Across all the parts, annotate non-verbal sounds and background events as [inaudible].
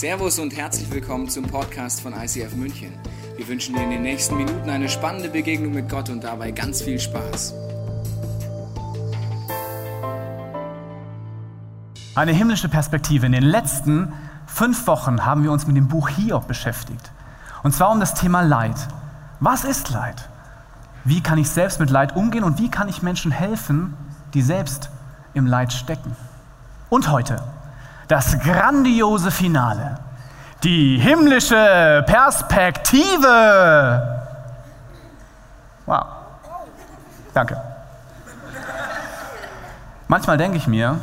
Servus und herzlich willkommen zum Podcast von ICF München. Wir wünschen dir in den nächsten Minuten eine spannende Begegnung mit Gott und dabei ganz viel Spaß. Eine himmlische Perspektive. In den letzten fünf Wochen haben wir uns mit dem Buch Hiob beschäftigt. Und zwar um das Thema Leid. Was ist Leid? Wie kann ich selbst mit Leid umgehen und wie kann ich Menschen helfen, die selbst im Leid stecken? Und heute das grandiose Finale, die himmlische Perspektive. Wow. Danke. Manchmal denke ich mir,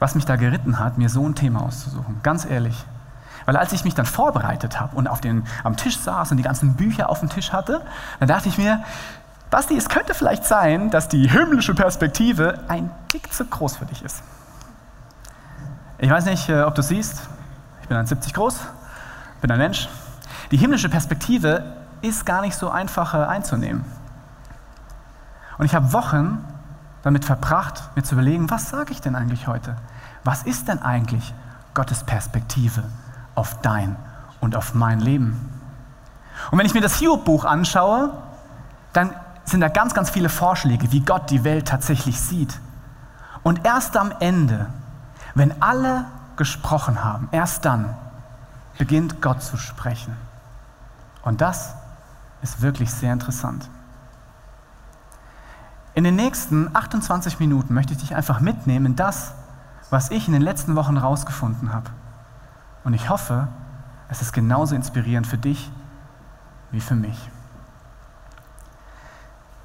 was mich da geritten hat, mir so ein Thema auszusuchen. Ganz ehrlich. Weil als ich mich dann vorbereitet habe und auf den, am Tisch saß und die ganzen Bücher auf dem Tisch hatte, dann dachte ich mir, Basti, es könnte vielleicht sein, dass die himmlische Perspektive ein Tick zu groß für dich ist. Ich weiß nicht, äh, ob du siehst, ich bin 1,70 groß, bin ein Mensch. Die himmlische Perspektive ist gar nicht so einfach äh, einzunehmen. Und ich habe Wochen damit verbracht, mir zu überlegen, was sage ich denn eigentlich heute? Was ist denn eigentlich Gottes Perspektive auf dein und auf mein Leben? Und wenn ich mir das Hiob-Buch anschaue, dann sind da ganz, ganz viele Vorschläge, wie Gott die Welt tatsächlich sieht. Und erst am Ende wenn alle gesprochen haben, erst dann beginnt Gott zu sprechen. Und das ist wirklich sehr interessant. In den nächsten 28 Minuten möchte ich dich einfach mitnehmen in das, was ich in den letzten Wochen herausgefunden habe. Und ich hoffe, es ist genauso inspirierend für dich wie für mich.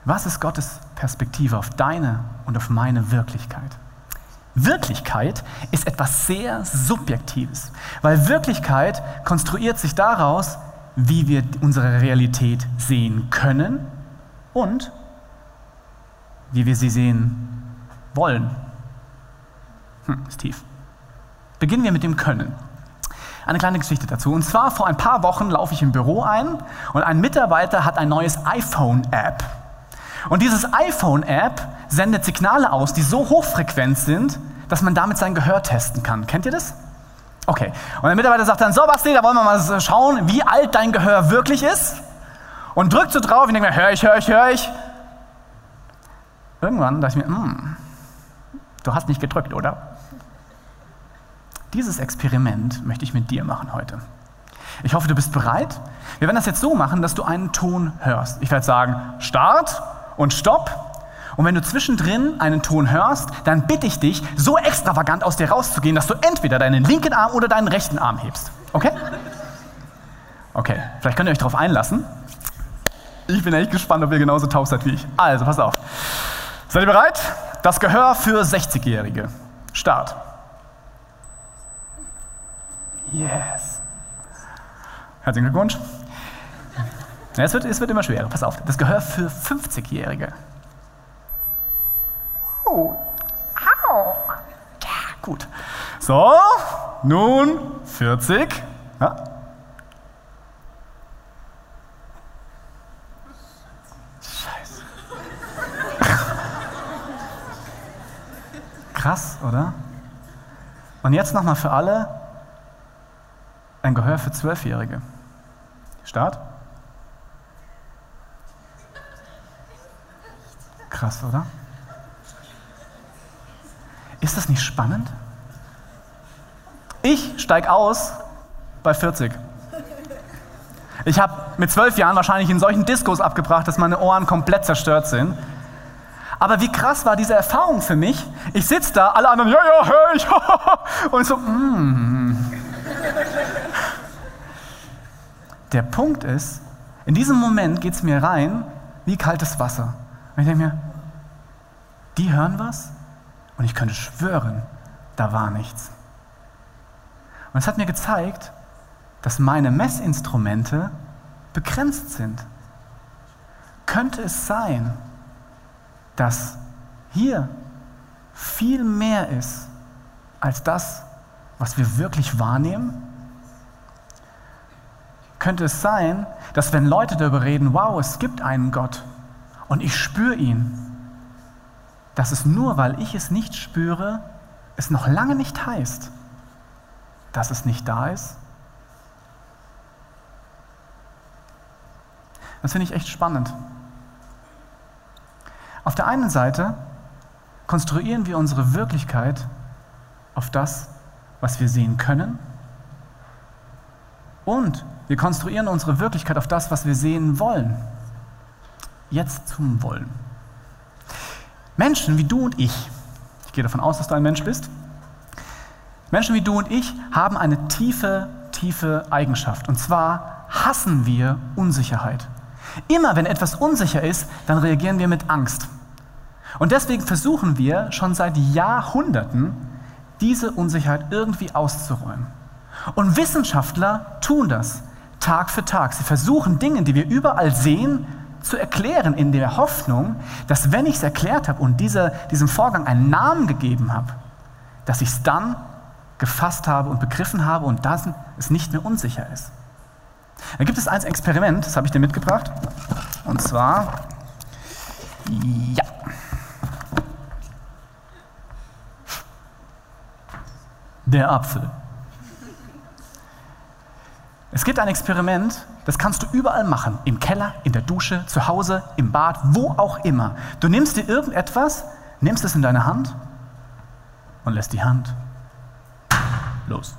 Was ist Gottes Perspektive auf deine und auf meine Wirklichkeit? Wirklichkeit ist etwas sehr Subjektives, weil Wirklichkeit konstruiert sich daraus, wie wir unsere Realität sehen können und wie wir sie sehen wollen. Hm, ist tief. Beginnen wir mit dem Können. Eine kleine Geschichte dazu. Und zwar vor ein paar Wochen laufe ich im Büro ein und ein Mitarbeiter hat ein neues iPhone-App. Und dieses iPhone-App sendet Signale aus, die so hochfrequent sind, dass man damit sein Gehör testen kann. Kennt ihr das? Okay. Und der Mitarbeiter sagt dann, so Basti, da wollen wir mal schauen, wie alt dein Gehör wirklich ist. Und drückt so drauf und denkt mir, hör ich, hör ich, hör ich. Irgendwann dachte ich mir, hm, du hast nicht gedrückt, oder? Dieses Experiment möchte ich mit dir machen heute. Ich hoffe, du bist bereit. Wir werden das jetzt so machen, dass du einen Ton hörst. Ich werde sagen, Start und Stopp. Und wenn du zwischendrin einen Ton hörst, dann bitte ich dich, so extravagant aus dir rauszugehen, dass du entweder deinen linken Arm oder deinen rechten Arm hebst. Okay? Okay, vielleicht könnt ihr euch darauf einlassen. Ich bin echt gespannt, ob ihr genauso taub seid wie ich. Also, pass auf. Seid ihr bereit? Das Gehör für 60-Jährige. Start. Yes. Herzlichen Glückwunsch. Ja, es, wird, es wird immer schwerer. Pass auf. Das Gehör für 50-Jährige. Au. Au. Ja, gut. So, nun 40. Ja. Scheiße. [laughs] Krass, oder? Und jetzt nochmal für alle ein Gehör für Zwölfjährige. Start. Krass, oder? Ist das nicht spannend? Ich steige aus bei 40. Ich habe mit zwölf Jahren wahrscheinlich in solchen Diskos abgebracht, dass meine Ohren komplett zerstört sind. Aber wie krass war diese Erfahrung für mich? Ich sitze da, alle anderen, ja, ja, hör ich. [laughs] Und so, mm. Der Punkt ist, in diesem Moment geht es mir rein wie kaltes Wasser. Und ich denke mir, die hören was? Und ich könnte schwören, da war nichts. Und es hat mir gezeigt, dass meine Messinstrumente begrenzt sind. Könnte es sein, dass hier viel mehr ist als das, was wir wirklich wahrnehmen? Könnte es sein, dass wenn Leute darüber reden, wow, es gibt einen Gott und ich spüre ihn, dass es nur, weil ich es nicht spüre, es noch lange nicht heißt, dass es nicht da ist? Das finde ich echt spannend. Auf der einen Seite konstruieren wir unsere Wirklichkeit auf das, was wir sehen können. Und wir konstruieren unsere Wirklichkeit auf das, was wir sehen wollen. Jetzt zum Wollen. Menschen wie du und ich, ich gehe davon aus, dass du ein Mensch bist, Menschen wie du und ich haben eine tiefe, tiefe Eigenschaft. Und zwar hassen wir Unsicherheit. Immer wenn etwas unsicher ist, dann reagieren wir mit Angst. Und deswegen versuchen wir schon seit Jahrhunderten, diese Unsicherheit irgendwie auszuräumen. Und Wissenschaftler tun das Tag für Tag. Sie versuchen Dinge, die wir überall sehen, zu erklären, in der Hoffnung, dass wenn ich es erklärt habe und diese, diesem Vorgang einen Namen gegeben habe, dass ich es dann gefasst habe und begriffen habe und dass es nicht mehr unsicher ist. Da gibt es ein Experiment, das habe ich dir mitgebracht. Und zwar, ja. Der Apfel. Es gibt ein Experiment, das kannst du überall machen. Im Keller, in der Dusche, zu Hause, im Bad, wo auch immer. Du nimmst dir irgendetwas, nimmst es in deine Hand und lässt die Hand los.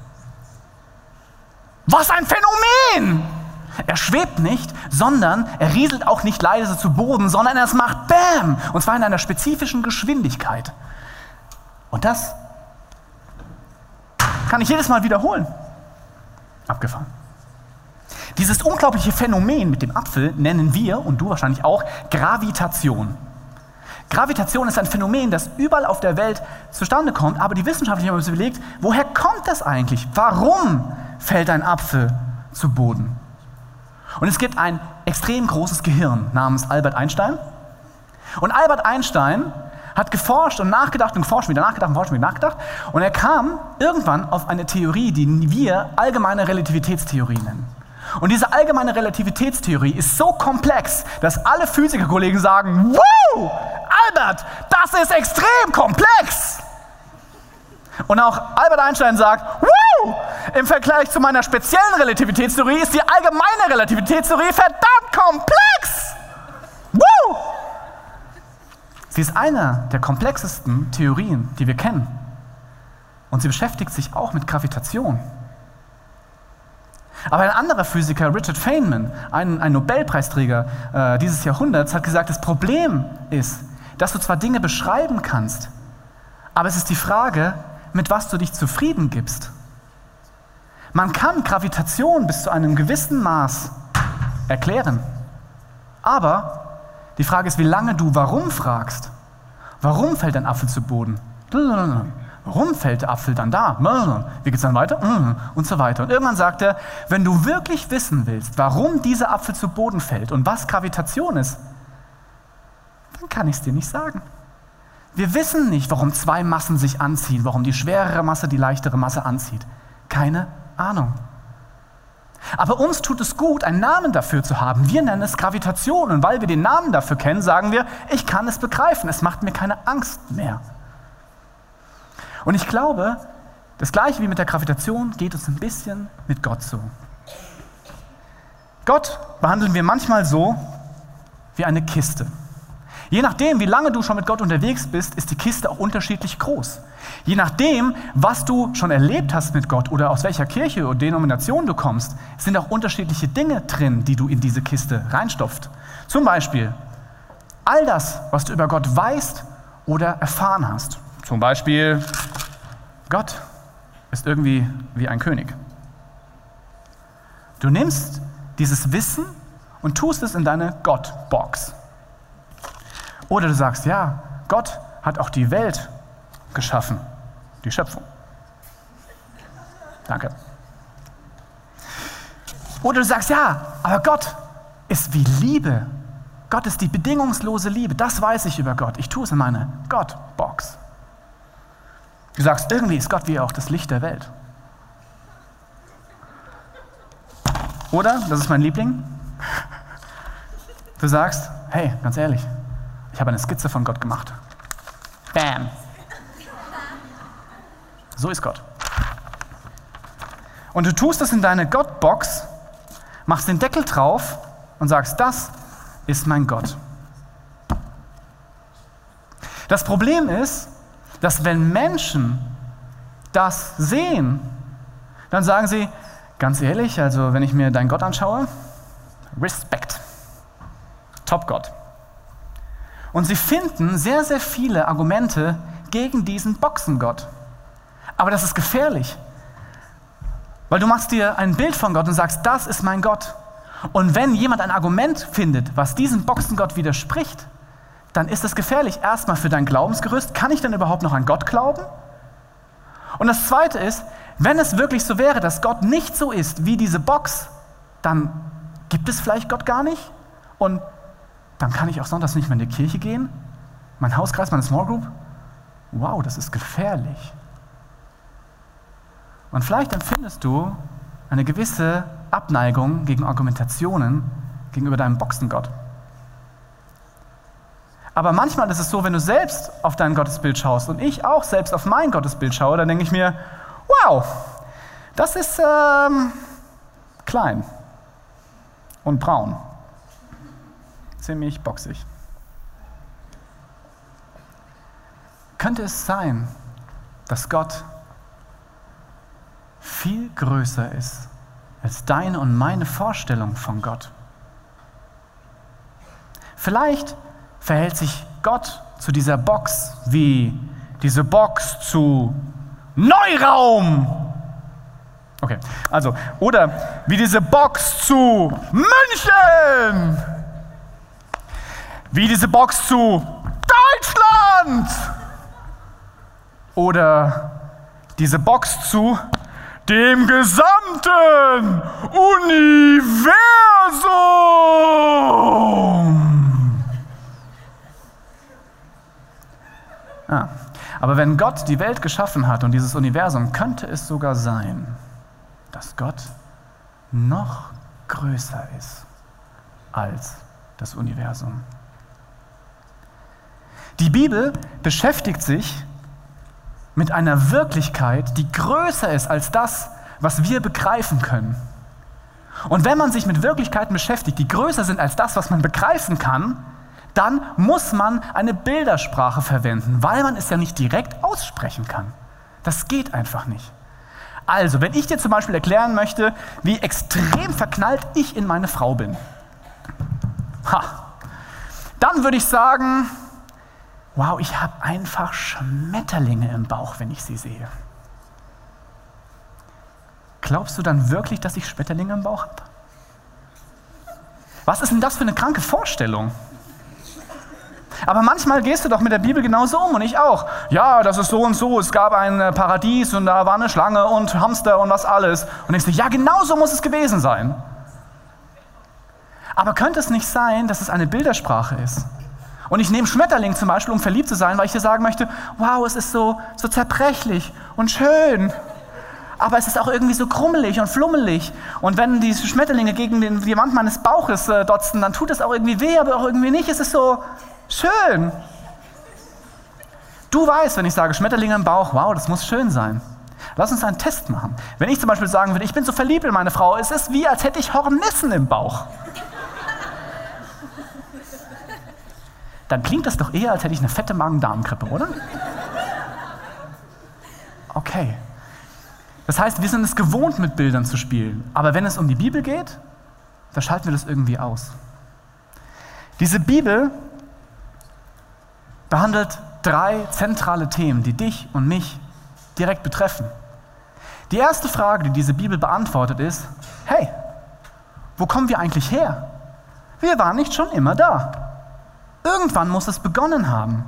Was ein Phänomen! Er schwebt nicht, sondern er rieselt auch nicht leise zu Boden, sondern es macht Bäm! Und zwar in einer spezifischen Geschwindigkeit. Und das kann ich jedes Mal wiederholen. Abgefahren. Dieses unglaubliche Phänomen mit dem Apfel nennen wir, und du wahrscheinlich auch, Gravitation. Gravitation ist ein Phänomen, das überall auf der Welt zustande kommt, aber die Wissenschaftler haben uns überlegt, woher kommt das eigentlich? Warum fällt ein Apfel zu Boden? Und es gibt ein extrem großes Gehirn namens Albert Einstein. Und Albert Einstein hat geforscht und nachgedacht und geforscht, wieder nachgedacht und geforscht wieder nachgedacht. Und er kam irgendwann auf eine Theorie, die wir allgemeine Relativitätstheorie nennen. Und diese allgemeine Relativitätstheorie ist so komplex, dass alle Physikerkollegen sagen, wow, Albert, das ist extrem komplex. Und auch Albert Einstein sagt, wow, im Vergleich zu meiner speziellen Relativitätstheorie ist die allgemeine Relativitätstheorie verdammt komplex. Wow. Sie ist eine der komplexesten Theorien, die wir kennen. Und sie beschäftigt sich auch mit Gravitation. Aber ein anderer Physiker, Richard Feynman, ein, ein Nobelpreisträger äh, dieses Jahrhunderts, hat gesagt, das Problem ist, dass du zwar Dinge beschreiben kannst, aber es ist die Frage, mit was du dich zufrieden gibst. Man kann Gravitation bis zu einem gewissen Maß erklären, aber die Frage ist, wie lange du warum fragst. Warum fällt ein Apfel zu Boden? Warum fällt der Apfel dann da? Wie geht es dann weiter? Und so weiter. Und irgendwann sagt er, wenn du wirklich wissen willst, warum dieser Apfel zu Boden fällt und was Gravitation ist, dann kann ich es dir nicht sagen. Wir wissen nicht, warum zwei Massen sich anziehen, warum die schwerere Masse die leichtere Masse anzieht. Keine Ahnung. Aber uns tut es gut, einen Namen dafür zu haben. Wir nennen es Gravitation. Und weil wir den Namen dafür kennen, sagen wir, ich kann es begreifen. Es macht mir keine Angst mehr. Und ich glaube, das gleiche wie mit der Gravitation geht uns ein bisschen mit Gott so. Gott behandeln wir manchmal so wie eine Kiste. Je nachdem, wie lange du schon mit Gott unterwegs bist, ist die Kiste auch unterschiedlich groß. Je nachdem, was du schon erlebt hast mit Gott oder aus welcher Kirche oder Denomination du kommst, sind auch unterschiedliche Dinge drin, die du in diese Kiste reinstopft. Zum Beispiel all das, was du über Gott weißt oder erfahren hast. Zum Beispiel, Gott ist irgendwie wie ein König. Du nimmst dieses Wissen und tust es in deine Gott-Box. Oder du sagst, ja, Gott hat auch die Welt geschaffen, die Schöpfung. Danke. Oder du sagst, ja, aber Gott ist wie Liebe. Gott ist die bedingungslose Liebe. Das weiß ich über Gott. Ich tue es in meine Gott-Box. Du sagst, irgendwie ist Gott wie auch das Licht der Welt. Oder, das ist mein Liebling, du sagst, hey, ganz ehrlich, ich habe eine Skizze von Gott gemacht. Bam. So ist Gott. Und du tust es in deine Gottbox, machst den Deckel drauf und sagst, das ist mein Gott. Das Problem ist, dass wenn Menschen das sehen, dann sagen sie, ganz ehrlich, also wenn ich mir deinen Gott anschaue, Respekt, Top Gott. Und sie finden sehr, sehr viele Argumente gegen diesen Boxengott. Aber das ist gefährlich, weil du machst dir ein Bild von Gott und sagst, das ist mein Gott. Und wenn jemand ein Argument findet, was diesem Boxengott widerspricht, dann ist es gefährlich. Erstmal für dein Glaubensgerüst. Kann ich denn überhaupt noch an Gott glauben? Und das Zweite ist, wenn es wirklich so wäre, dass Gott nicht so ist wie diese Box, dann gibt es vielleicht Gott gar nicht. Und dann kann ich auch sonntags nicht mehr in die Kirche gehen. Mein Hauskreis, meine Small Group. Wow, das ist gefährlich. Und vielleicht empfindest du eine gewisse Abneigung gegen Argumentationen gegenüber deinem Boxengott. Aber manchmal ist es so, wenn du selbst auf dein Gottesbild schaust und ich auch selbst auf mein Gottesbild schaue, dann denke ich mir, wow, das ist ähm, klein und braun. Ziemlich boxig. Könnte es sein, dass Gott viel größer ist als deine und meine Vorstellung von Gott. Vielleicht verhält sich Gott zu dieser Box wie diese Box zu Neuraum. Okay, also, oder wie diese Box zu München. Wie diese Box zu Deutschland. Oder diese Box zu dem gesamten Universum. Ah, aber wenn Gott die Welt geschaffen hat und dieses Universum, könnte es sogar sein, dass Gott noch größer ist als das Universum. Die Bibel beschäftigt sich mit einer Wirklichkeit, die größer ist als das, was wir begreifen können. Und wenn man sich mit Wirklichkeiten beschäftigt, die größer sind als das, was man begreifen kann, dann muss man eine Bildersprache verwenden, weil man es ja nicht direkt aussprechen kann. Das geht einfach nicht. Also, wenn ich dir zum Beispiel erklären möchte, wie extrem verknallt ich in meine Frau bin, ha, dann würde ich sagen, wow, ich habe einfach Schmetterlinge im Bauch, wenn ich sie sehe. Glaubst du dann wirklich, dass ich Schmetterlinge im Bauch habe? Was ist denn das für eine kranke Vorstellung? Aber manchmal gehst du doch mit der Bibel genauso um und ich auch. Ja, das ist so und so. Es gab ein äh, Paradies und da war eine Schlange und Hamster und was alles. Und ich so, ja, genau so muss es gewesen sein. Aber könnte es nicht sein, dass es eine Bildersprache ist? Und ich nehme Schmetterling zum Beispiel, um verliebt zu sein, weil ich dir sagen möchte, wow, es ist so, so zerbrechlich und schön. Aber es ist auch irgendwie so krummelig und flummelig. Und wenn die Schmetterlinge gegen den, die Wand meines Bauches äh, dotzen, dann tut es auch irgendwie weh, aber auch irgendwie nicht. Es ist so schön. Du weißt, wenn ich sage Schmetterlinge im Bauch, wow, das muss schön sein. Lass uns einen Test machen. Wenn ich zum Beispiel sagen würde, ich bin so verliebt in meine Frau, es ist wie, als hätte ich Hornissen im Bauch. dann klingt das doch eher, als hätte ich eine fette Magen-Darm-Grippe, oder? Okay. Das heißt, wir sind es gewohnt, mit Bildern zu spielen. Aber wenn es um die Bibel geht, da schalten wir das irgendwie aus. Diese Bibel behandelt drei zentrale Themen, die dich und mich direkt betreffen. Die erste Frage, die diese Bibel beantwortet, ist, hey, wo kommen wir eigentlich her? Wir waren nicht schon immer da. Irgendwann muss es begonnen haben.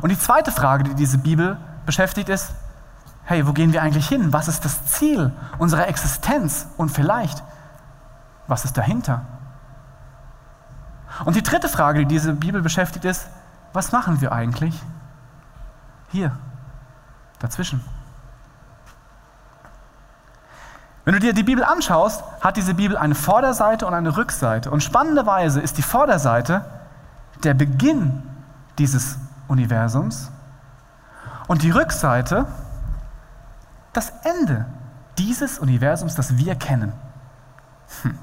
Und die zweite Frage, die diese Bibel beschäftigt, ist, hey, wo gehen wir eigentlich hin? Was ist das Ziel unserer Existenz? Und vielleicht, was ist dahinter? Und die dritte Frage, die diese Bibel beschäftigt, ist, was machen wir eigentlich hier, dazwischen? Wenn du dir die Bibel anschaust, hat diese Bibel eine Vorderseite und eine Rückseite. Und spannenderweise ist die Vorderseite der Beginn dieses Universums und die Rückseite das Ende dieses Universums, das wir kennen. Hm.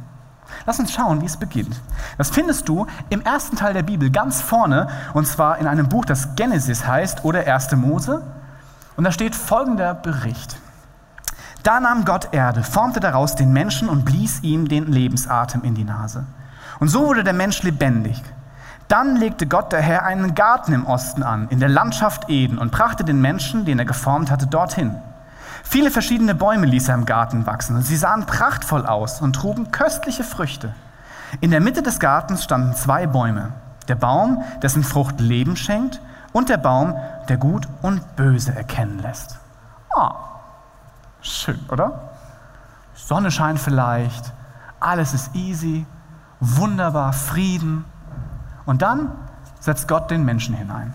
Lass uns schauen, wie es beginnt. Das findest du im ersten Teil der Bibel ganz vorne, und zwar in einem Buch, das Genesis heißt oder 1. Mose. Und da steht folgender Bericht. Da nahm Gott Erde, formte daraus den Menschen und blies ihm den Lebensatem in die Nase. Und so wurde der Mensch lebendig. Dann legte Gott der Herr einen Garten im Osten an, in der Landschaft Eden, und brachte den Menschen, den er geformt hatte, dorthin. Viele verschiedene Bäume ließ er im Garten wachsen, und sie sahen prachtvoll aus und trugen köstliche Früchte. In der Mitte des Gartens standen zwei Bäume. Der Baum, dessen Frucht Leben schenkt, und der Baum, der Gut und Böse erkennen lässt. Ah, schön, oder? Sonne scheint vielleicht, alles ist easy, wunderbar, Frieden. Und dann setzt Gott den Menschen hinein.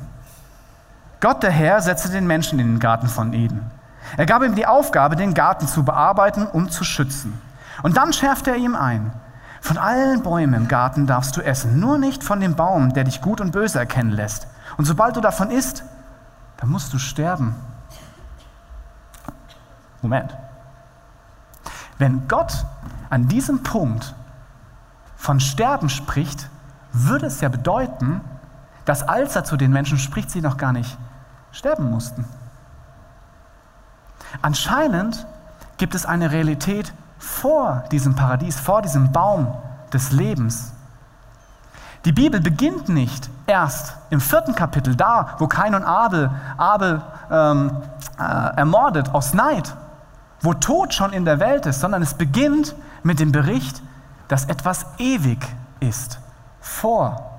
Gott der Herr setzte den Menschen in den Garten von Eden. Er gab ihm die Aufgabe, den Garten zu bearbeiten und zu schützen. Und dann schärfte er ihm ein, von allen Bäumen im Garten darfst du essen, nur nicht von dem Baum, der dich gut und böse erkennen lässt. Und sobald du davon isst, dann musst du sterben. Moment. Wenn Gott an diesem Punkt von Sterben spricht, würde es ja bedeuten, dass als er zu den Menschen spricht, sie noch gar nicht sterben mussten. Anscheinend gibt es eine Realität vor diesem Paradies, vor diesem Baum des Lebens. Die Bibel beginnt nicht erst im vierten Kapitel, da, wo Kain und Abel, Abel ähm, äh, ermordet aus Neid, wo Tod schon in der Welt ist, sondern es beginnt mit dem Bericht, dass etwas ewig ist vor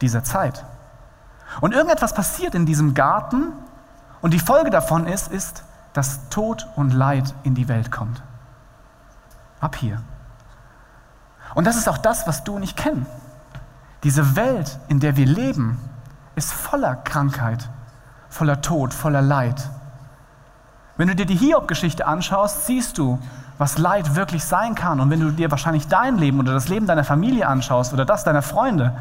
dieser Zeit. Und irgendetwas passiert in diesem Garten und die Folge davon ist, ist, dass Tod und Leid in die Welt kommt. Ab hier. Und das ist auch das, was du und ich kennen. Diese Welt, in der wir leben, ist voller Krankheit, voller Tod, voller Leid. Wenn du dir die Hiob-Geschichte anschaust, siehst du, was Leid wirklich sein kann. Und wenn du dir wahrscheinlich dein Leben oder das Leben deiner Familie anschaust oder das deiner Freunde,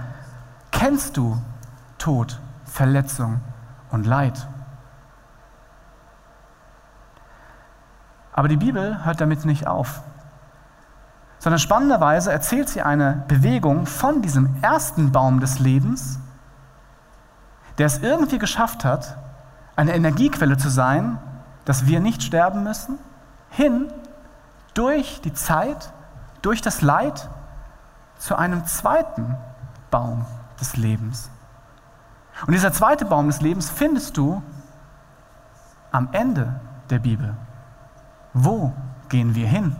kennst du Tod, Verletzung und Leid. Aber die Bibel hört damit nicht auf, sondern spannenderweise erzählt sie eine Bewegung von diesem ersten Baum des Lebens, der es irgendwie geschafft hat, eine Energiequelle zu sein, dass wir nicht sterben müssen, hin durch die Zeit, durch das Leid zu einem zweiten Baum des Lebens. Und dieser zweite Baum des Lebens findest du am Ende der Bibel. Wo gehen wir hin?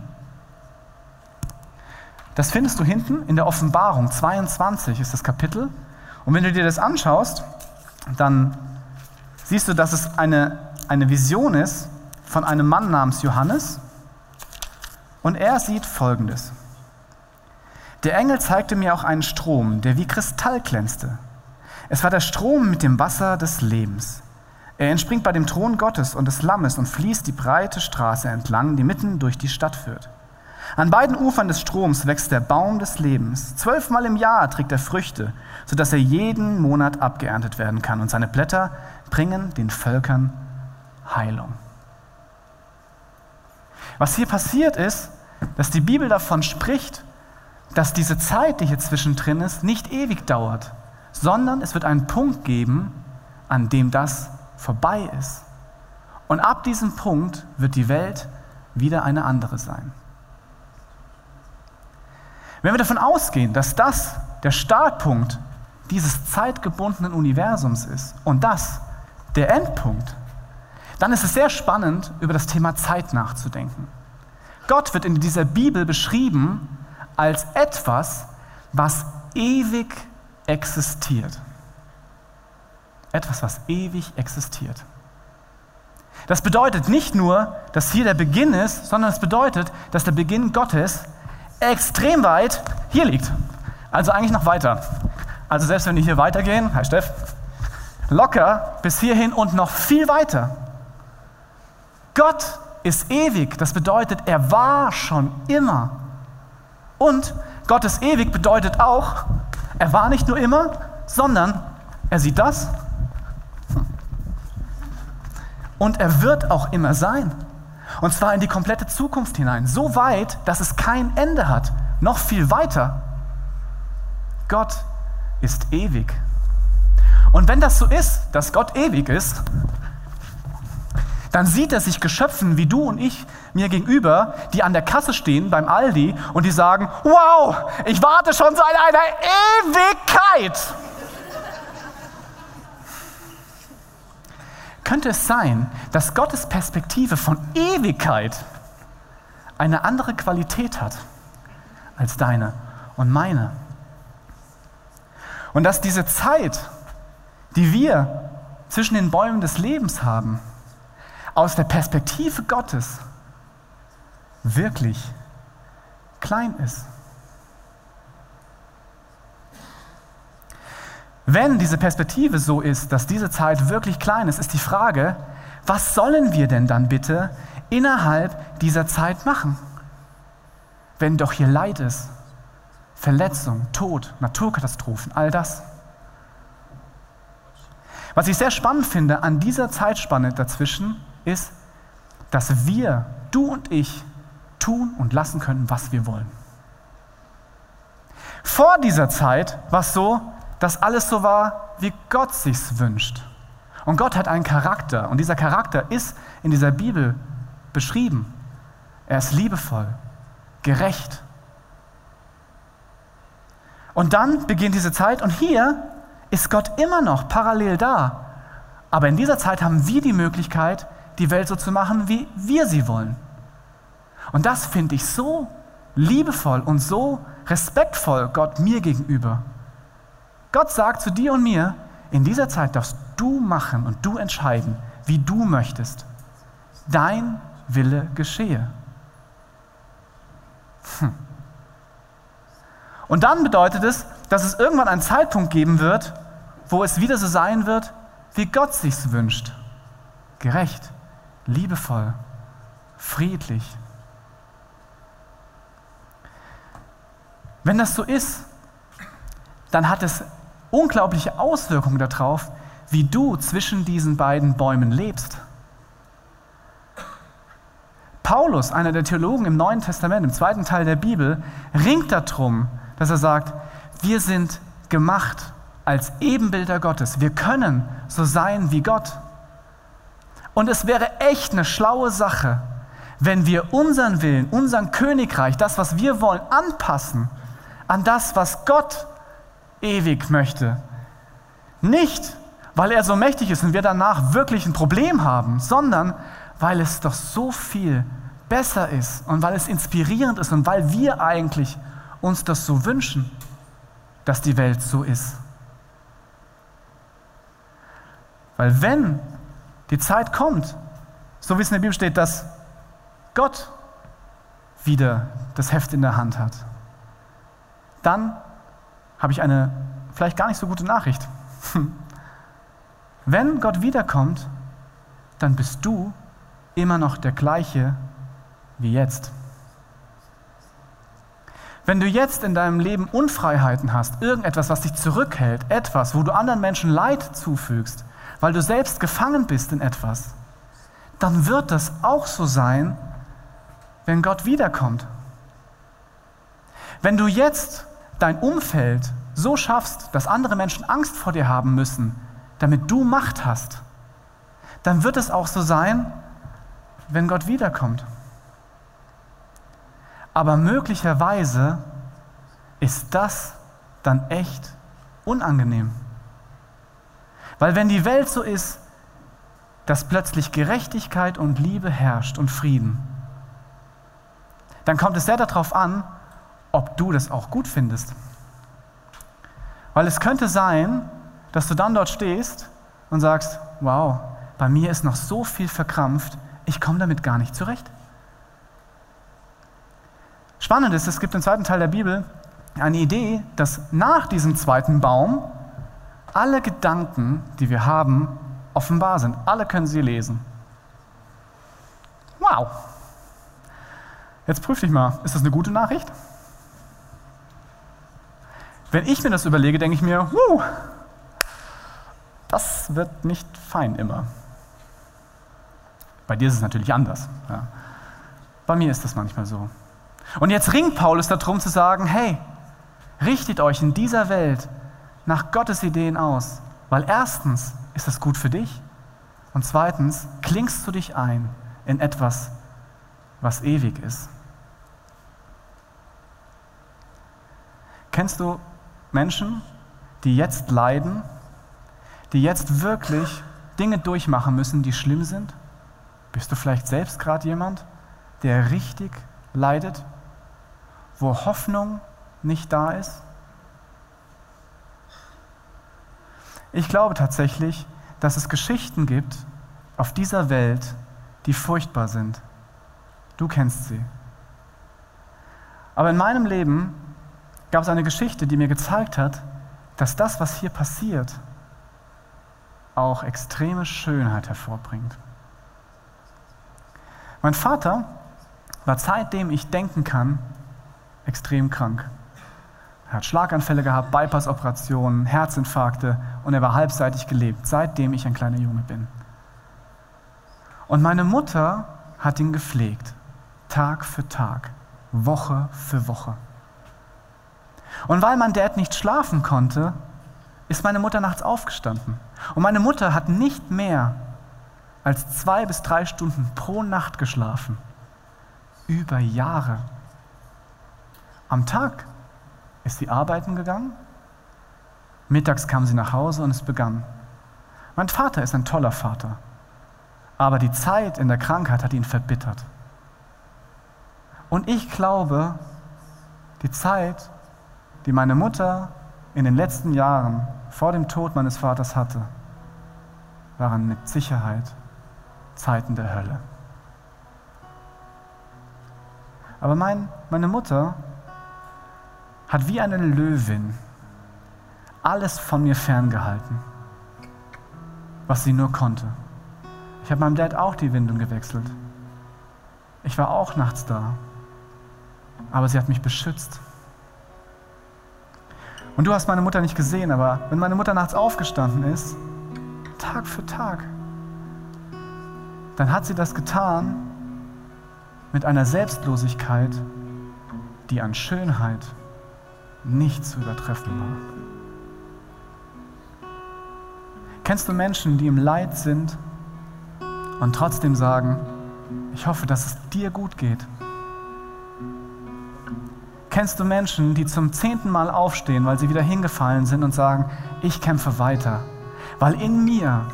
Das findest du hinten in der Offenbarung 22 ist das Kapitel. Und wenn du dir das anschaust, dann siehst du, dass es eine, eine Vision ist von einem Mann namens Johannes. Und er sieht Folgendes. Der Engel zeigte mir auch einen Strom, der wie Kristall glänzte. Es war der Strom mit dem Wasser des Lebens. Er entspringt bei dem Thron Gottes und des Lammes und fließt die breite Straße entlang, die mitten durch die Stadt führt. An beiden Ufern des Stroms wächst der Baum des Lebens. Zwölfmal im Jahr trägt er Früchte, sodass er jeden Monat abgeerntet werden kann. Und seine Blätter bringen den Völkern Heilung. Was hier passiert ist, dass die Bibel davon spricht, dass diese Zeit, die hier zwischendrin ist, nicht ewig dauert, sondern es wird einen Punkt geben, an dem das vorbei ist. Und ab diesem Punkt wird die Welt wieder eine andere sein. Wenn wir davon ausgehen, dass das der Startpunkt dieses zeitgebundenen Universums ist und das der Endpunkt, dann ist es sehr spannend, über das Thema Zeit nachzudenken. Gott wird in dieser Bibel beschrieben als etwas, was ewig existiert. Etwas, was ewig existiert. Das bedeutet nicht nur, dass hier der Beginn ist, sondern es bedeutet, dass der Beginn Gottes extrem weit hier liegt. Also eigentlich noch weiter. Also selbst wenn wir hier weitergehen, hi Steff, locker bis hierhin und noch viel weiter. Gott ist ewig. Das bedeutet, er war schon immer. Und Gott ist ewig bedeutet auch, er war nicht nur immer, sondern er sieht das und er wird auch immer sein. Und zwar in die komplette Zukunft hinein. So weit, dass es kein Ende hat. noch viel weiter. Gott ist ewig. Und wenn das so ist, dass Gott ewig ist, dann sieht er sich Geschöpfen wie du und ich mir gegenüber, die an der Kasse stehen beim Aldi und die sagen, wow, ich warte schon seit einer Ewigkeit. Könnte es sein, dass Gottes Perspektive von Ewigkeit eine andere Qualität hat als deine und meine? Und dass diese Zeit, die wir zwischen den Bäumen des Lebens haben, aus der Perspektive Gottes wirklich klein ist. Wenn diese Perspektive so ist, dass diese Zeit wirklich klein ist, ist die Frage, was sollen wir denn dann bitte innerhalb dieser Zeit machen? Wenn doch hier Leid ist, Verletzung, Tod, Naturkatastrophen, all das. Was ich sehr spannend finde an dieser Zeitspanne dazwischen, ist, dass wir, du und ich, tun und lassen können, was wir wollen. Vor dieser Zeit war es so, dass alles so war, wie Gott sich's wünscht. Und Gott hat einen Charakter und dieser Charakter ist in dieser Bibel beschrieben. Er ist liebevoll, gerecht. Und dann beginnt diese Zeit und hier ist Gott immer noch parallel da. Aber in dieser Zeit haben wir die Möglichkeit, die Welt so zu machen, wie wir sie wollen. Und das finde ich so liebevoll und so respektvoll Gott mir gegenüber. Gott sagt zu dir und mir, in dieser Zeit darfst du machen und du entscheiden, wie du möchtest. Dein Wille geschehe. Hm. Und dann bedeutet es, dass es irgendwann einen Zeitpunkt geben wird, wo es wieder so sein wird, wie Gott sich's wünscht. Gerecht, liebevoll, friedlich. Wenn das so ist, dann hat es unglaubliche Auswirkungen darauf, wie du zwischen diesen beiden Bäumen lebst. Paulus, einer der Theologen im Neuen Testament, im zweiten Teil der Bibel, ringt darum, dass er sagt, wir sind gemacht als Ebenbilder Gottes. Wir können so sein wie Gott. Und es wäre echt eine schlaue Sache, wenn wir unseren Willen, unseren Königreich, das, was wir wollen, anpassen an das, was Gott ewig möchte. Nicht, weil er so mächtig ist und wir danach wirklich ein Problem haben, sondern weil es doch so viel besser ist und weil es inspirierend ist und weil wir eigentlich uns das so wünschen, dass die Welt so ist. Weil wenn die Zeit kommt, so wie es in der Bibel steht, dass Gott wieder das Heft in der Hand hat, dann habe ich eine vielleicht gar nicht so gute Nachricht. Wenn Gott wiederkommt, dann bist du immer noch der gleiche wie jetzt. Wenn du jetzt in deinem Leben Unfreiheiten hast, irgendetwas, was dich zurückhält, etwas, wo du anderen Menschen Leid zufügst, weil du selbst gefangen bist in etwas, dann wird das auch so sein, wenn Gott wiederkommt. Wenn du jetzt dein Umfeld so schaffst, dass andere Menschen Angst vor dir haben müssen, damit du Macht hast, dann wird es auch so sein, wenn Gott wiederkommt. Aber möglicherweise ist das dann echt unangenehm. Weil wenn die Welt so ist, dass plötzlich Gerechtigkeit und Liebe herrscht und Frieden, dann kommt es sehr darauf an, ob du das auch gut findest. Weil es könnte sein, dass du dann dort stehst und sagst, wow, bei mir ist noch so viel verkrampft, ich komme damit gar nicht zurecht. Spannend ist, es gibt im zweiten Teil der Bibel eine Idee, dass nach diesem zweiten Baum alle Gedanken, die wir haben, offenbar sind. Alle können sie lesen. Wow. Jetzt prüf dich mal, ist das eine gute Nachricht? Wenn ich mir das überlege, denke ich mir, wuh, das wird nicht fein immer. Bei dir ist es natürlich anders. Ja. Bei mir ist das manchmal so. Und jetzt ringt Paulus darum zu sagen, hey, richtet euch in dieser Welt nach Gottes Ideen aus, weil erstens ist das gut für dich und zweitens klingst du dich ein in etwas, was ewig ist. Kennst du Menschen, die jetzt leiden, die jetzt wirklich Dinge durchmachen müssen, die schlimm sind? Bist du vielleicht selbst gerade jemand, der richtig leidet, wo Hoffnung nicht da ist? Ich glaube tatsächlich, dass es Geschichten gibt auf dieser Welt, die furchtbar sind. Du kennst sie. Aber in meinem Leben gab es eine Geschichte, die mir gezeigt hat, dass das, was hier passiert, auch extreme Schönheit hervorbringt. Mein Vater war seitdem ich denken kann extrem krank. Er hat Schlaganfälle gehabt, Bypass-Operationen, Herzinfarkte und er war halbseitig gelebt, seitdem ich ein kleiner Junge bin. Und meine Mutter hat ihn gepflegt, Tag für Tag, Woche für Woche. Und weil mein Dad nicht schlafen konnte, ist meine Mutter nachts aufgestanden. Und meine Mutter hat nicht mehr als zwei bis drei Stunden pro Nacht geschlafen. Über Jahre. Am Tag ist sie arbeiten gegangen. Mittags kam sie nach Hause und es begann. Mein Vater ist ein toller Vater, aber die Zeit in der Krankheit hat ihn verbittert. Und ich glaube, die Zeit, die meine Mutter in den letzten Jahren vor dem Tod meines Vaters hatte, waren mit Sicherheit Zeiten der Hölle. Aber mein, meine Mutter hat wie eine Löwin alles von mir ferngehalten, was sie nur konnte. Ich habe meinem Dad auch die Windung gewechselt. Ich war auch nachts da, aber sie hat mich beschützt. Und du hast meine Mutter nicht gesehen, aber wenn meine Mutter nachts aufgestanden ist, Tag für Tag, dann hat sie das getan mit einer Selbstlosigkeit, die an Schönheit nicht zu übertreffen war. Kennst du Menschen, die im Leid sind und trotzdem sagen, ich hoffe, dass es dir gut geht? Kennst du Menschen, die zum zehnten Mal aufstehen, weil sie wieder hingefallen sind und sagen, ich kämpfe weiter, weil in mir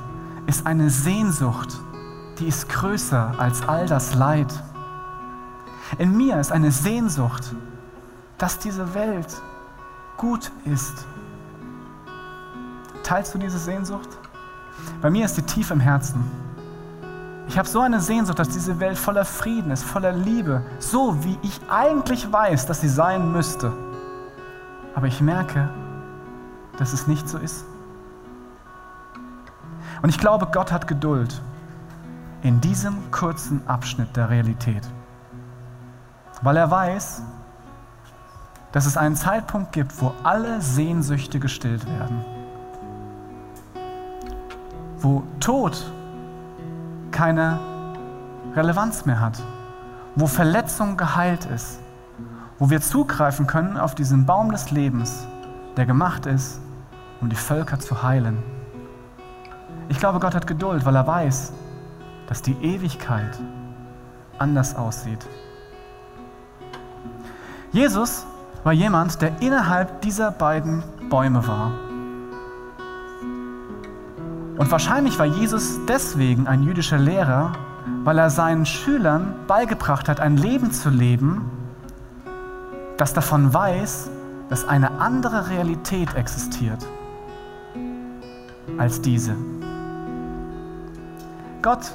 ist eine Sehnsucht, die ist größer als all das Leid. In mir ist eine Sehnsucht, dass diese Welt gut ist. Teilst du diese Sehnsucht? Bei mir ist sie tief im Herzen. Ich habe so eine Sehnsucht, dass diese Welt voller Frieden ist, voller Liebe, so wie ich eigentlich weiß, dass sie sein müsste. Aber ich merke, dass es nicht so ist. Und ich glaube, Gott hat Geduld in diesem kurzen Abschnitt der Realität, weil er weiß, dass es einen Zeitpunkt gibt, wo alle Sehnsüchte gestillt werden, wo Tod keine Relevanz mehr hat, wo Verletzung geheilt ist, wo wir zugreifen können auf diesen Baum des Lebens, der gemacht ist, um die Völker zu heilen. Ich glaube, Gott hat Geduld, weil er weiß, dass die Ewigkeit anders aussieht. Jesus war jemand, der innerhalb dieser beiden Bäume war. Und wahrscheinlich war Jesus deswegen ein jüdischer Lehrer, weil er seinen Schülern beigebracht hat, ein Leben zu leben, das davon weiß, dass eine andere Realität existiert als diese. Gott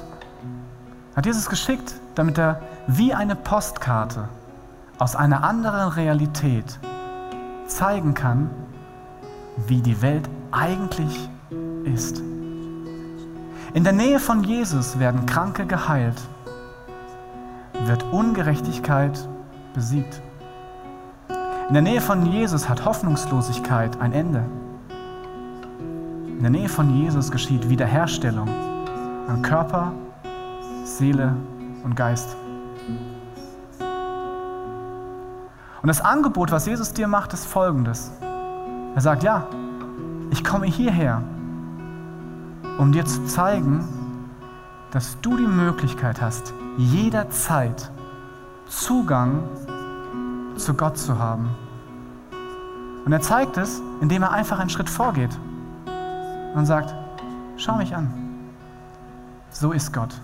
hat Jesus geschickt, damit er wie eine Postkarte aus einer anderen Realität zeigen kann, wie die Welt eigentlich ist. In der Nähe von Jesus werden Kranke geheilt, wird Ungerechtigkeit besiegt. In der Nähe von Jesus hat Hoffnungslosigkeit ein Ende. In der Nähe von Jesus geschieht Wiederherstellung an Körper, Seele und Geist. Und das Angebot, was Jesus dir macht, ist folgendes. Er sagt, ja, ich komme hierher, um dir zu zeigen, dass du die Möglichkeit hast, jederzeit Zugang zu Gott zu haben. Und er zeigt es, indem er einfach einen Schritt vorgeht und sagt, schau mich an. So ist Gott.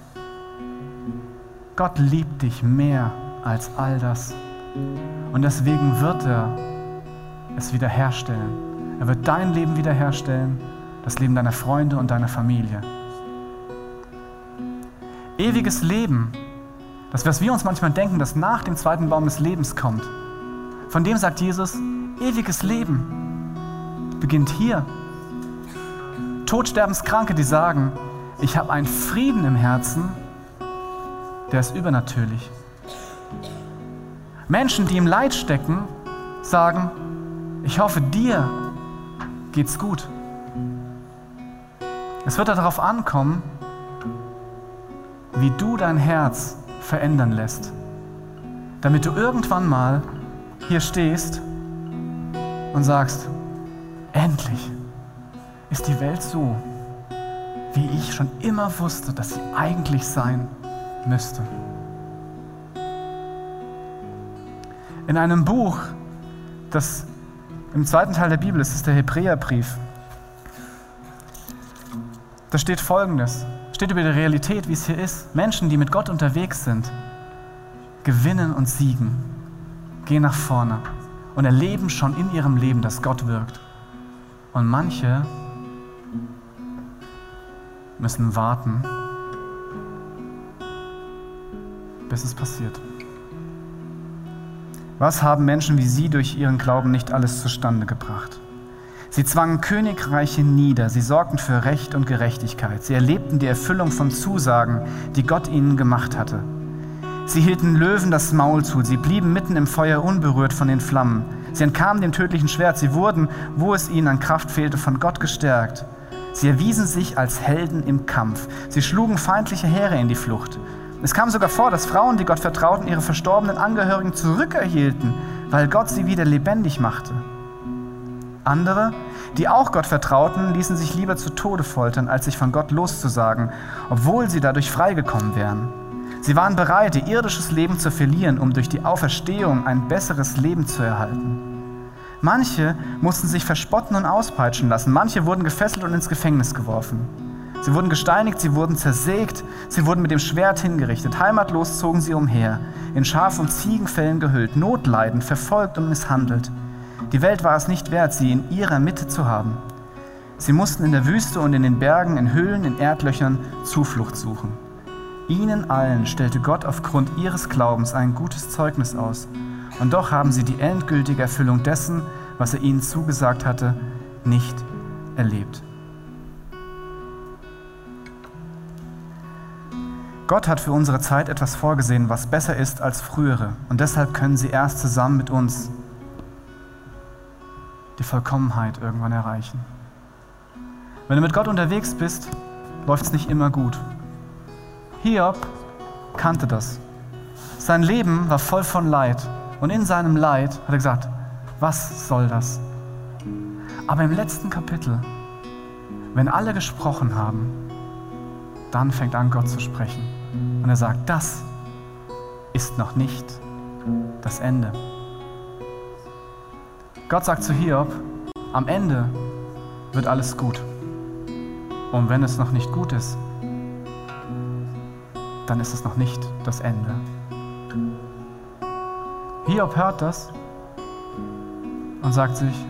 Gott liebt dich mehr als all das. Und deswegen wird er es wiederherstellen. Er wird dein Leben wiederherstellen, das Leben deiner Freunde und deiner Familie. Ewiges Leben, das, was wir uns manchmal denken, das nach dem zweiten Baum des Lebens kommt, von dem sagt Jesus, ewiges Leben beginnt hier. Todsterbenskranke, die sagen, ich habe einen Frieden im Herzen, der ist übernatürlich. Menschen, die im Leid stecken, sagen, ich hoffe, dir geht's gut. Es wird darauf ankommen, wie du dein Herz verändern lässt, damit du irgendwann mal hier stehst und sagst, endlich ist die Welt so, wie ich schon immer wusste, dass sie eigentlich sein müsste. In einem Buch, das im zweiten Teil der Bibel ist, ist der Hebräerbrief. Da steht Folgendes, steht über die Realität, wie es hier ist. Menschen, die mit Gott unterwegs sind, gewinnen und siegen, gehen nach vorne und erleben schon in ihrem Leben, dass Gott wirkt. Und manche müssen warten, bis es passiert. Was haben Menschen wie Sie durch ihren Glauben nicht alles zustande gebracht? Sie zwangen Königreiche nieder, sie sorgten für Recht und Gerechtigkeit, sie erlebten die Erfüllung von Zusagen, die Gott ihnen gemacht hatte. Sie hielten Löwen das Maul zu, sie blieben mitten im Feuer unberührt von den Flammen. Sie entkamen dem tödlichen Schwert, sie wurden, wo es ihnen an Kraft fehlte, von Gott gestärkt. Sie erwiesen sich als Helden im Kampf. Sie schlugen feindliche Heere in die Flucht. Es kam sogar vor, dass Frauen, die Gott vertrauten, ihre verstorbenen Angehörigen zurückerhielten, weil Gott sie wieder lebendig machte. Andere, die auch Gott vertrauten, ließen sich lieber zu Tode foltern, als sich von Gott loszusagen, obwohl sie dadurch freigekommen wären. Sie waren bereit, ihr irdisches Leben zu verlieren, um durch die Auferstehung ein besseres Leben zu erhalten. Manche mussten sich verspotten und auspeitschen lassen, manche wurden gefesselt und ins Gefängnis geworfen. Sie wurden gesteinigt, sie wurden zersägt, sie wurden mit dem Schwert hingerichtet. Heimatlos zogen sie umher, in Schaf- und Ziegenfällen gehüllt, notleidend, verfolgt und misshandelt. Die Welt war es nicht wert, sie in ihrer Mitte zu haben. Sie mussten in der Wüste und in den Bergen, in Höhlen, in Erdlöchern Zuflucht suchen. Ihnen allen stellte Gott aufgrund ihres Glaubens ein gutes Zeugnis aus. Und doch haben sie die endgültige Erfüllung dessen, was er ihnen zugesagt hatte, nicht erlebt. Gott hat für unsere Zeit etwas vorgesehen, was besser ist als frühere. Und deshalb können sie erst zusammen mit uns die Vollkommenheit irgendwann erreichen. Wenn du mit Gott unterwegs bist, läuft es nicht immer gut. Hiob kannte das. Sein Leben war voll von Leid. Und in seinem Leid hat er gesagt, was soll das? Aber im letzten Kapitel, wenn alle gesprochen haben, dann fängt an, Gott zu sprechen. Und er sagt, das ist noch nicht das Ende. Gott sagt zu Hiob, am Ende wird alles gut. Und wenn es noch nicht gut ist, dann ist es noch nicht das Ende. Hiob hört das und sagt sich,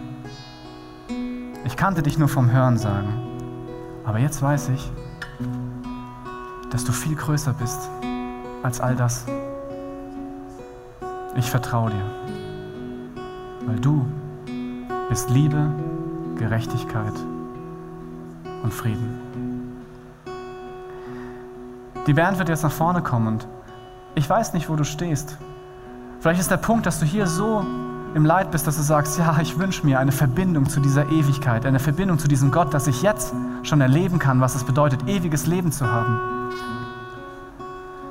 ich kannte dich nur vom Hören sagen, aber jetzt weiß ich, dass du viel größer bist als all das. Ich vertraue dir, weil du bist Liebe, Gerechtigkeit und Frieden. Die Band wird jetzt nach vorne kommen und ich weiß nicht, wo du stehst. Vielleicht ist der Punkt, dass du hier so im Leid bist, dass du sagst, ja, ich wünsche mir eine Verbindung zu dieser Ewigkeit, eine Verbindung zu diesem Gott, dass ich jetzt schon erleben kann, was es bedeutet, ewiges Leben zu haben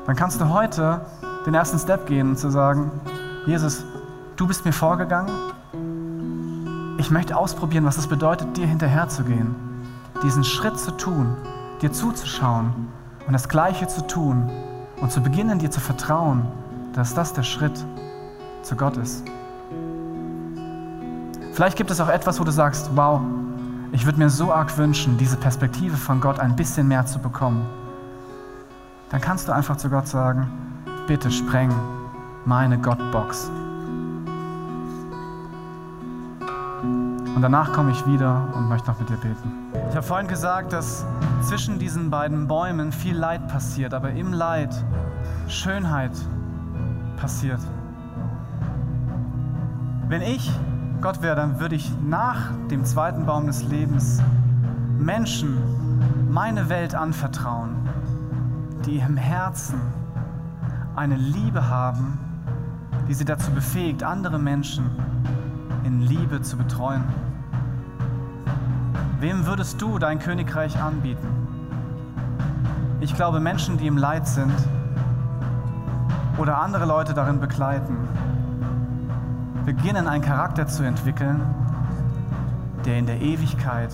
dann kannst du heute den ersten Step gehen und zu sagen, Jesus, du bist mir vorgegangen. Ich möchte ausprobieren, was es bedeutet, dir hinterherzugehen, diesen Schritt zu tun, dir zuzuschauen und das Gleiche zu tun und zu beginnen, dir zu vertrauen, dass das der Schritt zu Gott ist. Vielleicht gibt es auch etwas, wo du sagst, wow, ich würde mir so arg wünschen, diese Perspektive von Gott ein bisschen mehr zu bekommen. Dann kannst du einfach zu Gott sagen, bitte spreng meine Gottbox. Und danach komme ich wieder und möchte noch mit dir beten. Ich habe vorhin gesagt, dass zwischen diesen beiden Bäumen viel Leid passiert, aber im Leid Schönheit passiert. Wenn ich Gott wäre, dann würde ich nach dem zweiten Baum des Lebens Menschen meine Welt anvertrauen, die im Herzen eine Liebe haben, die sie dazu befähigt, andere Menschen in Liebe zu betreuen. Wem würdest du dein Königreich anbieten? Ich glaube, Menschen, die im Leid sind oder andere Leute darin begleiten, beginnen einen Charakter zu entwickeln, der in der Ewigkeit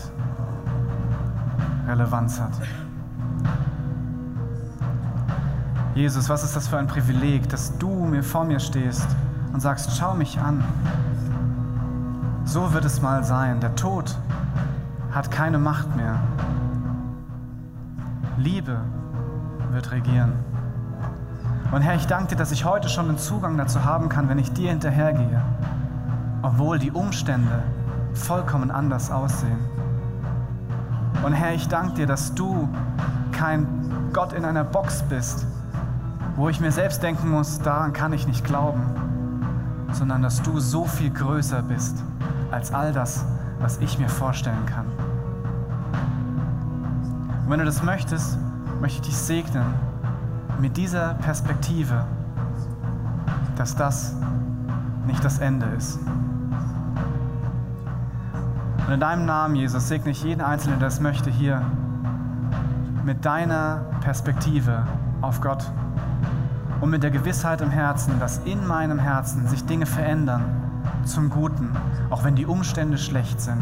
Relevanz hat. Jesus, was ist das für ein Privileg, dass du mir vor mir stehst und sagst, schau mich an. So wird es mal sein. Der Tod hat keine Macht mehr. Liebe wird regieren. Und Herr, ich danke dir, dass ich heute schon einen Zugang dazu haben kann, wenn ich dir hinterhergehe, obwohl die Umstände vollkommen anders aussehen. Und Herr, ich danke dir, dass du kein Gott in einer Box bist, wo ich mir selbst denken muss, daran kann ich nicht glauben, sondern dass du so viel größer bist als all das, was ich mir vorstellen kann. Wenn du das möchtest, möchte ich dich segnen mit dieser Perspektive, dass das nicht das Ende ist. Und in deinem Namen, Jesus, segne ich jeden Einzelnen, der das möchte, hier mit deiner Perspektive auf Gott und mit der Gewissheit im Herzen, dass in meinem Herzen sich Dinge verändern zum Guten, auch wenn die Umstände schlecht sind.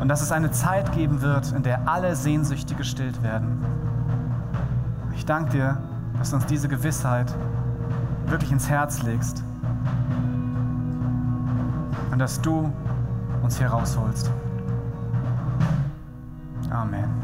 Und dass es eine Zeit geben wird, in der alle Sehnsüchte gestillt werden. Ich danke dir, dass du uns diese Gewissheit wirklich ins Herz legst und dass du uns hier rausholst. Amen.